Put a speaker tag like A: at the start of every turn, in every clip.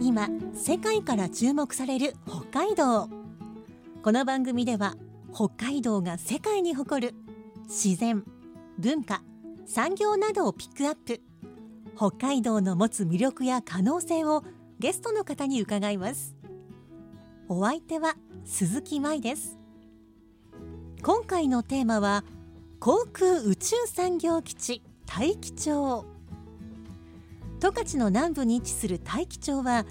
A: 今世界から注目される北海道。この番組では北海道が世界に誇る自然文化産業などをピックアップ。北海道の持つ魅力や可能性をゲストの方に伺います。お相手は鈴木舞です。今回のテーマは航空宇宙産業基地大樹町。十勝の南部に位置する大樹町は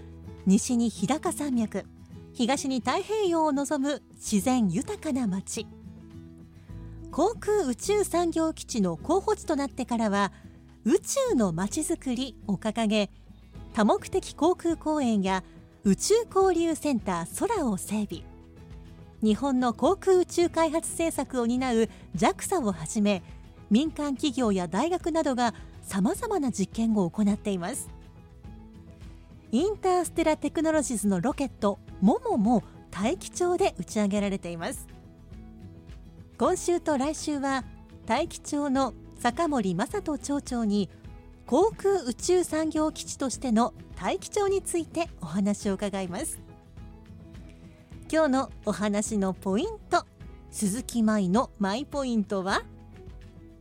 A: 西に日高山脈東に太平洋を望む自然豊かな町。航空宇宙産業基地の候補地となってからは宇宙のまちづくりを掲げ多目的航空公園や宇宙交流センター空を整備。日本の航空宇宙開発政策を担う JAXA をはじめ民間企業や大学などがさまざまな実験を行っています。インターステラテクノロジーズのロケットモモも大気町で打ち上げられています。今週と来週は大気町の坂森正人町長に航空宇宙産業基地としての大気町についてお話を伺います。今日のお話のポイント鈴木舞のマイポイントは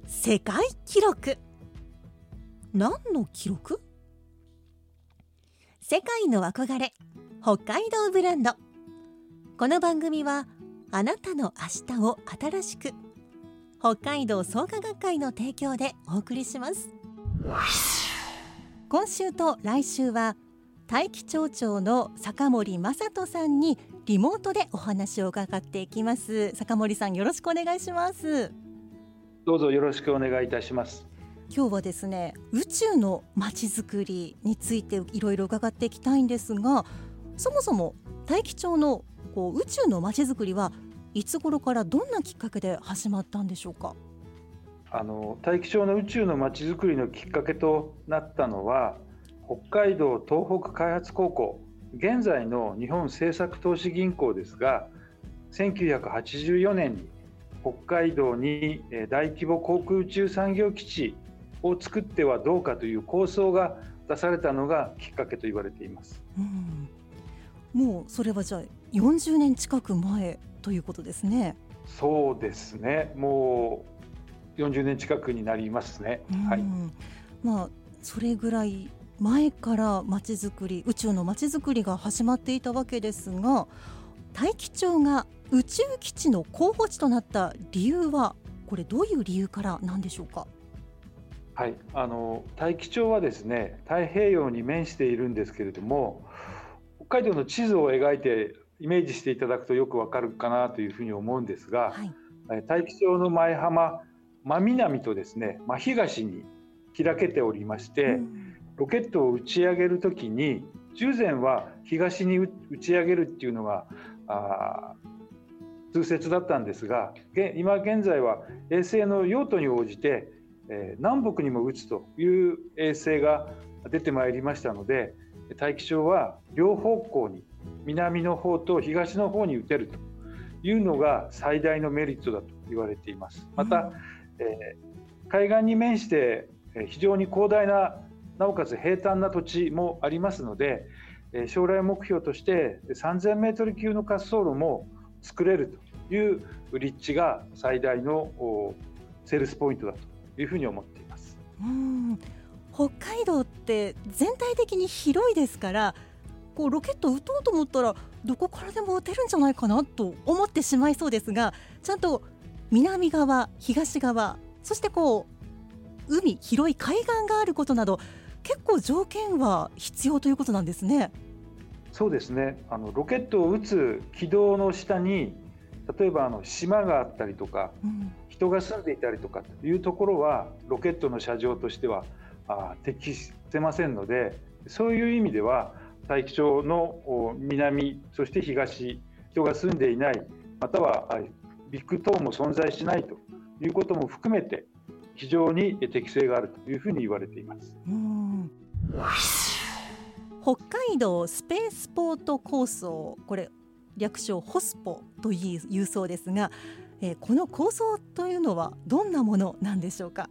A: 世界記録。何の記録？世界の憧れ北海道ブランド。この番組はあなたの明日を新しく北海道創価学会の提供でお送りします。今週と来週は大気町長の坂森正人さんにリモートでお話を伺っていきます。坂森さんよろしくお願いします。
B: どうぞよろしくお願いいたします。
A: 今日はですね宇宙のまちづくりについていろいろ伺っていきたいんですがそもそも大気町のこう宇宙のまちづくりはいつ頃からどんなきっかけで始まったんでしょうか？
B: あの大気町の宇宙のまちづくりのきっかけとなったのは北海道東北開発高校現在の日本政策投資銀行ですが1984年に北海道に大規模航空宇宙産業基地を作ってはどうかという構想が出されたのがきっかけと言われています。
A: うんもうそれはじゃあ40年近く前ということですね。
B: そうですねもう40年近くになりますね。はい
A: うんまあそれぐらい前から街づくり宇宙の街づくりが始まっていたわけですが大気町が宇宙基地の候補地となった理由はこれどういう理由からなんでしょうか？
B: はい、あの大気町はですね太平洋に面しているんですけれども北海道の地図を描いてイメージしていただくとよくわかるかなというふうに思うんですが、
A: はい。
B: え大気町の前浜真南とですね真東に開けておりまして、
A: うん
B: ロケットを打ち上げるときに従前は東に打ち上げるっていうのがあー通説だったんですがげ今現在は衛星の用途に応じて、えー南北にも打つという衛星が出てまいりましたので大気町は両方向に南の方と東の方に打てるというのが最大のメリットだと言われています。また、えー海岸に面してえー非常に広大ななおかつ平坦な土地もありますのでえー将来目標として3000メートル級の滑走路も作れるという立地が最大のおセールスポイントだというふうに思っています。
A: うん北海道って全体的に広いですからこうロケットを撃とうと思ったらどこからでも撃てるんじゃないかなと思ってしまいそうですがちゃんと南側東側そしてこう海広い海岸があることなど結構条件は必要ということなんですね。
B: そうですねあのロケットを撃つ軌道の下に例えばあの島があったりとか
A: うん
B: 人が住んでいたりとかというところはロケットの射場としてはあ適せませんのでそういう意味では大気町の南そして東人が住んでいないまたはビッグ等も存在しないということも含めて非常に適性があるというふうに言われています。
C: 北海道スペースポート構想これ略称ホスポというそうですが、えー、この構想というのはどんなものなんでしょうか？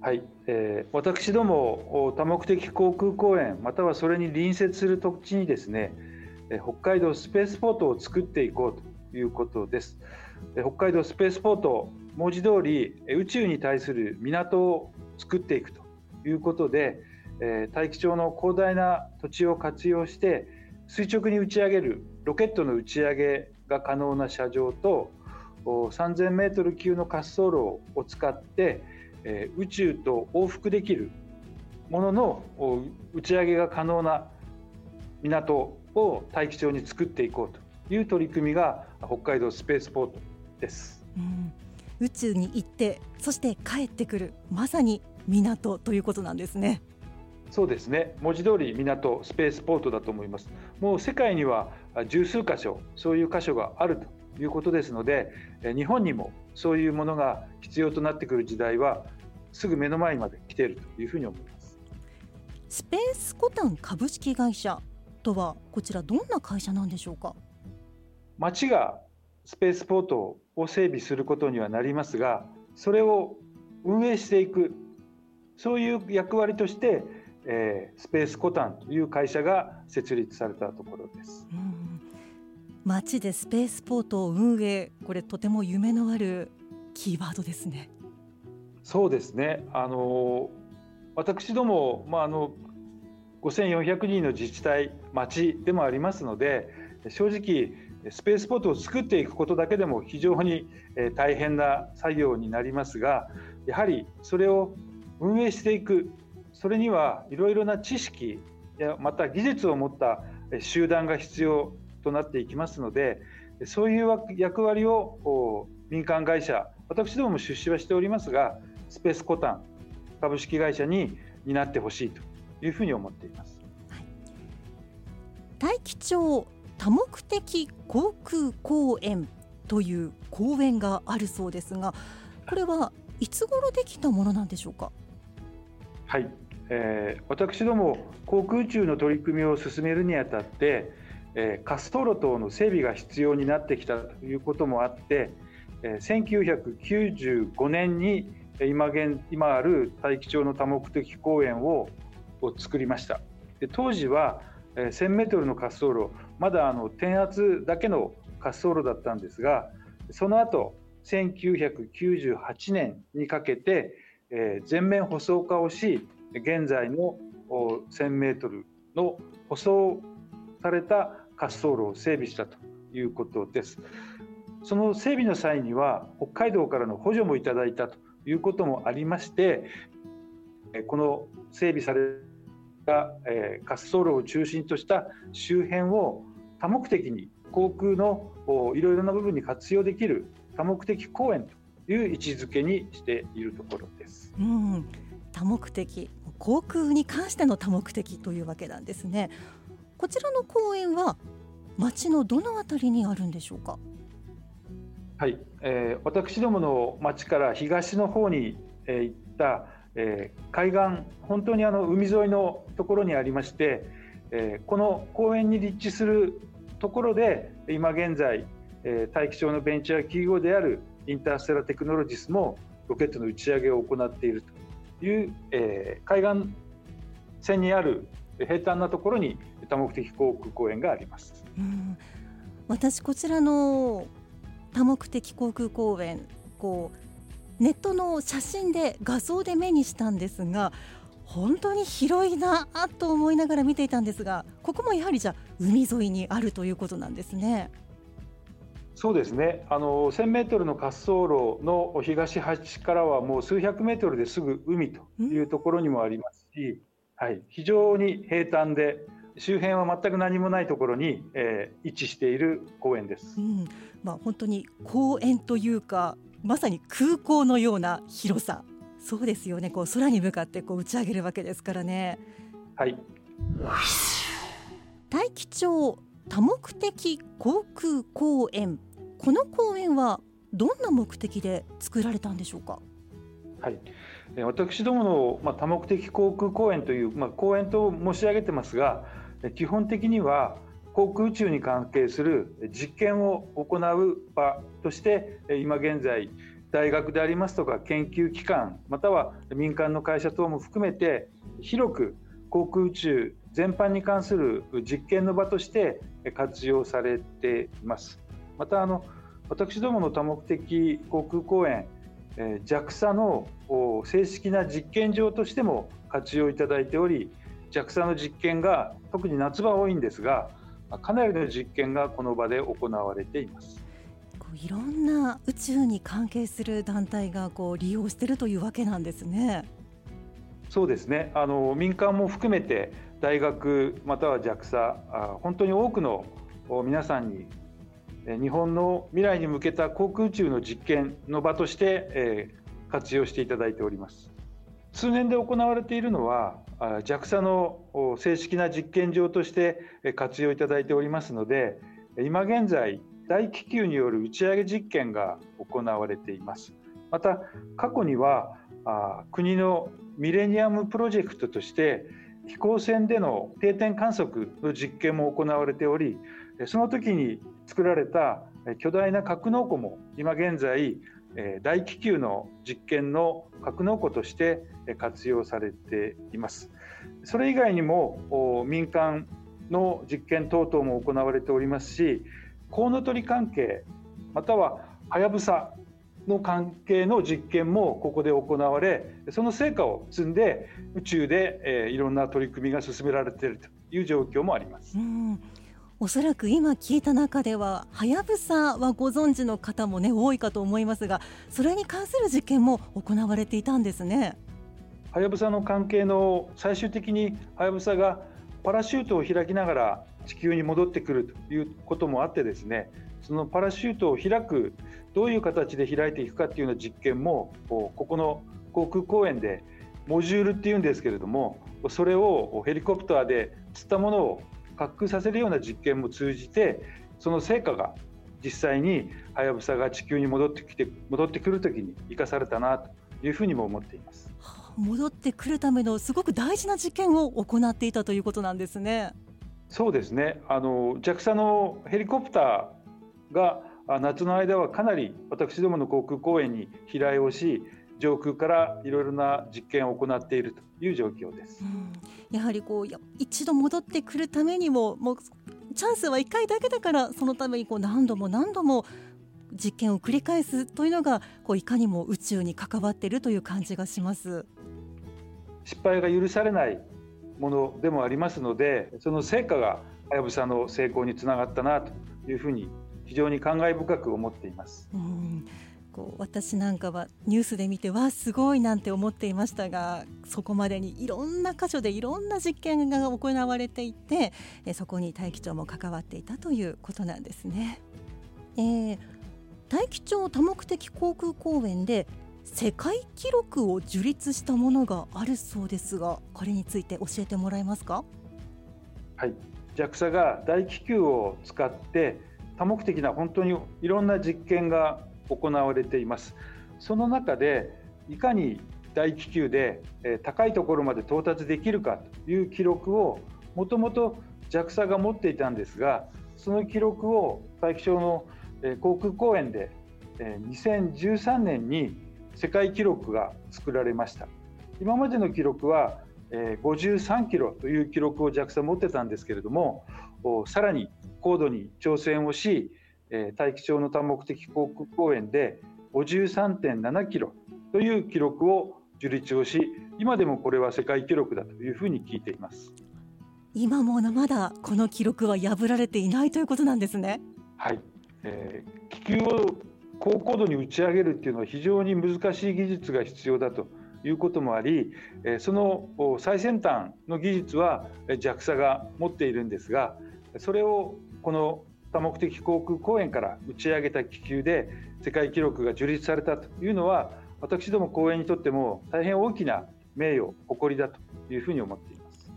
B: はい、えー、私ども多目的航空公園またはそれに隣接する土地にですね北海道スペースポートを作っていこうということです。北海道スペースポート文字通り宇宙に対する港を作っていくということで大気町の広大な土地を活用して垂直に打ち上げるロケットの打ち上げが可能な射場と3000メートル級の滑走路を使って宇宙と往復できるものの打ち上げが可能な港を大気町に作っていこうという取り組みが北海道スペースポートです。
C: うん宇宙に行ってそして帰ってくるまさに港ということなんですね。
B: そうですね。文字通り港スペースポートだと思います。もう世界には十数箇所そういう箇所があるということですので日本にもそういうものが必要となってくる時代はすぐ目の前まで来ているというふうに思います。
C: スペースコタン株式会社とはこちらどんな会社なんでしょうか？
B: 町がスペースポートを整備することにはなりますがそれを運営していくそういう役割として、えー、スペースコタンという会社が設立されたところです。
C: 街でスペースポートを運営これとても夢のあるキーワードですね。
B: そうですねあの私ども、まあ、あの5400人の自治体町でもありますので正直スペースポートを作っていくことだけでも非常に大変な作業になりますがやはりそれを運営していくそれにはいろいろな知識やまた技術を持った集団が必要となっていきますのでそういう役割を民間会社私どもも出資はしておりますがスペースコタン株式会社に担ってほしいというふうに思っています。
C: 大気町多目的航空公園という公園があるそうですがこれはいつ頃できたものなんでしょうか？
B: はい、えー、私ども航空宇宙の取り組みを進めるにあたって、えー、滑走路等の整備が必要になってきたということもあって、えー、1995年に今現今ある大気町の多目的公園をを作りました。で当時は1000メートルの滑走路まだあの点圧だけの滑走路だったんですがその後1998年にかけて、えー、全面舗装化をし現在の1000メートルの舗装された滑走路を整備したということです。その整備の際には北海道からの補助もいただいたということもありましてこの整備された、滑走路を中心とした周辺を多目的に航空のいろいろな部分に活用できる多目的公園という位置づけにしているところです。
C: うん、多目的航空に関しての多目的というわけなんですね。こちらの公園は町のどのあたりにあるんでしょうか？
B: はい、えー、私どもの町から東の方に、えー、行った、えー、海岸本当にあの海沿いのところにありまして、えー、この公園に立地するところで今現在、えー、大気町のベンチャー企業であるインターステラテクノロジスもロケットの打ち上げを行っているという、えー、海岸線にある平坦なところに多目的航空公園があります。うん
C: 私こちらの多目的航空公園こうネットの写真で画像で目にしたんですが本当に広いなと思いながら見ていたんですがここもやはりじゃ海沿いにあるということなんですね。
B: そうですね。あの1000メートルの滑走路の東端からはもう数百メートルですぐ海というところにもありますし、はい、非常に平坦で周辺は全く何もないところに、えー、位置している公園です、うん。
C: まあ、本当に公園というかまさに空港のような広さ。そうですよね。こう空に向かってこう打ち上げるわけですからね。
B: はい。
C: 大気町多目的航空公園。この公園はどんな目的で作られたんでしょうか？
B: はい。私どもの、まあ、多目的航空公園という、まあ、公園と申し上げてますが基本的には航空宇宙に関係する実験を行う場として今現在大学でありますとか研究機関または民間の会社等も含めて広く航空宇宙全般に関する実験の場として活用されています。またあの私どもの多目的航空公園 JAXA の正式な実験場としても活用いただいており JAXA の実験が特に夏場多いんですがかなりの実験がこの場で行われています
C: いろんな宇宙に関係する団体がこう利用しているというわけなんですね。
B: そうですねあの民間も含めて大学または JAXA 本当に多くの皆さんに日本の未来に向けた航空宇宙の実験の場として活用していただいております。通年で行われているのは JAXA の正式な実験場として活用いただいておりますので今現在大気球による打ち上げ実験が行われています。また過去には国のミレニアムプロジェクトとして飛行船での定点観測の実験も行われておりその時に作られた巨大な格納庫も今現在大気球の実験の格納庫として活用されています。それ以外にも民間の実験等々も行われておりますしコウノトリ関係またははやぶさの関係の実験もここで行われその成果を積んで宇宙で、えいろんな取り組みが進められているという状況もあります。
C: うんおそらく今聞いた中でははやぶさはご存知の方もね多いかと思いますがそれに関する実験も行われていたんですね
B: はやぶさの関係の最終的にはやぶさがパラシュートを開きながら地球に戻ってくるということもあってですねそのパラシュートを開くどういう形で開いていくかっていうような実験もここの航空公園でモジュールっていうんですけれどもそれをヘリコプターで釣ったものを滑空させるような実験も通じてその成果が実際にはやぶさが地球に戻ってきて戻ってくるときに生かされたなというふうにも思っています。
C: 戻ってくるためのすごく大事な実験を行っていたということなんですね。
B: そうですね。あの JAXA のヘリコプターが夏の間はかなり私どもの航空公園に飛来をし上空からいろいろな実験を行っているという状況です。う
C: ん、やはりこう一度戻ってくるためにももうチャンスは1回だけだからそのためにこう何度も何度も実験を繰り返すというのがこういかにも宇宙に関わっているという感じがします。
B: 失敗が許されないものでもありますのでその成果がはやぶさの成功につながったなというふうに非常に感慨深く思っています。
C: うんこう私なんかはニュースで見てわあすごいなんて思っていましたがそこまでにいろんな箇所でいろんな実験が行われていてえそこに大気庁も関わっていたということなんですね。えー、大気町多目的航空公園で世界記録を樹立したものがあるそうですがこれについて教えてもらえますか？
B: はい JAXA が大気球を使って多目的な本当にいろんな実験が行われています。その中でいかに大気球で高いところまで到達できるかという記録をもともと JAXA が持っていたんですがその記録を大気省の航空公園で2013年に世界記録が作られました。今までの記録は53キロという記録を JAXA 持ってたんですけれどもさらに高度に挑戦をし大気町の多目的航空公園で53.7キロという記録を樹立をし今でもこれは世界記録だというふうに聞いています。
C: 今もまだこの記録は破られていないということなんですね。
B: はい、えー、気球を高高度に打ち上げるっていうのは非常に難しい技術が必要だということもありその最先端の技術は JAXA が持っているんですがそれをこの多目的航空公園から打ち上げた気球で世界記録が樹立されたというのは私ども公園にとっても大変大きな名誉誇りだというふうに思っています。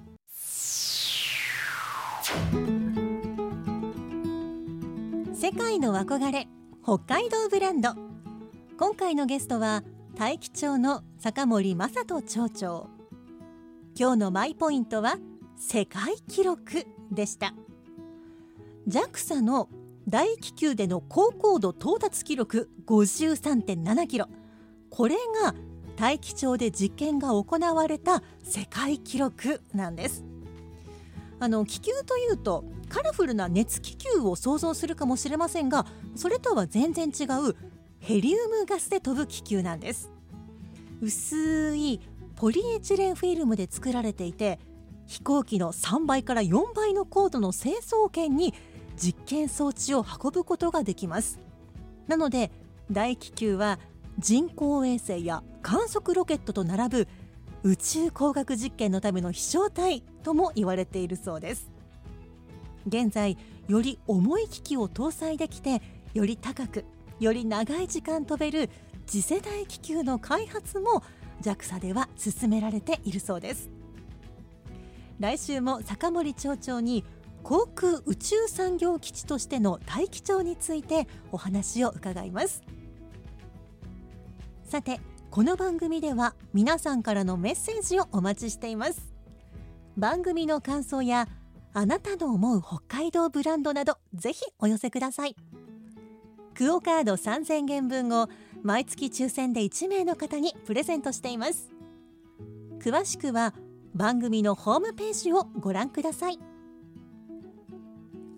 A: 世界の憧れ北海道ブランド。今回のゲストは大樹町の坂森正人町長。今日のマイポイントは世界記録でした。JAXA の大気球での高高度到達記録53.7キロ。これが大気町で実験が行われた世界記録なんです。あの気球というとカラフルな熱気球を想像するかもしれませんがそれとは全然違うヘリウムガスで飛ぶ気球なんです。薄いポリエチレンフィルムで作られていて飛行機の3倍から4倍の高度の成層圏に実験装置を運ぶことができます。なので大気球は人工衛星や観測ロケットと並ぶ宇宙工学実験のための飛翔体とも言われているそうです。現在より重い機器を搭載できてより高くより長い時間飛べる次世代気球の開発も JAXA では進められているそうです。来週も坂森町長に航空宇宙産業基地としての大気町についてお話を伺います。さてこの番組では皆さんからのメッセージをお待ちしています。番組の感想やあなたの思う北海道ブランドなどぜひお寄せください。クオカード3000元分を毎月抽選で1名の方にプレゼントしています。詳しくは番組のホームページをご覧ください。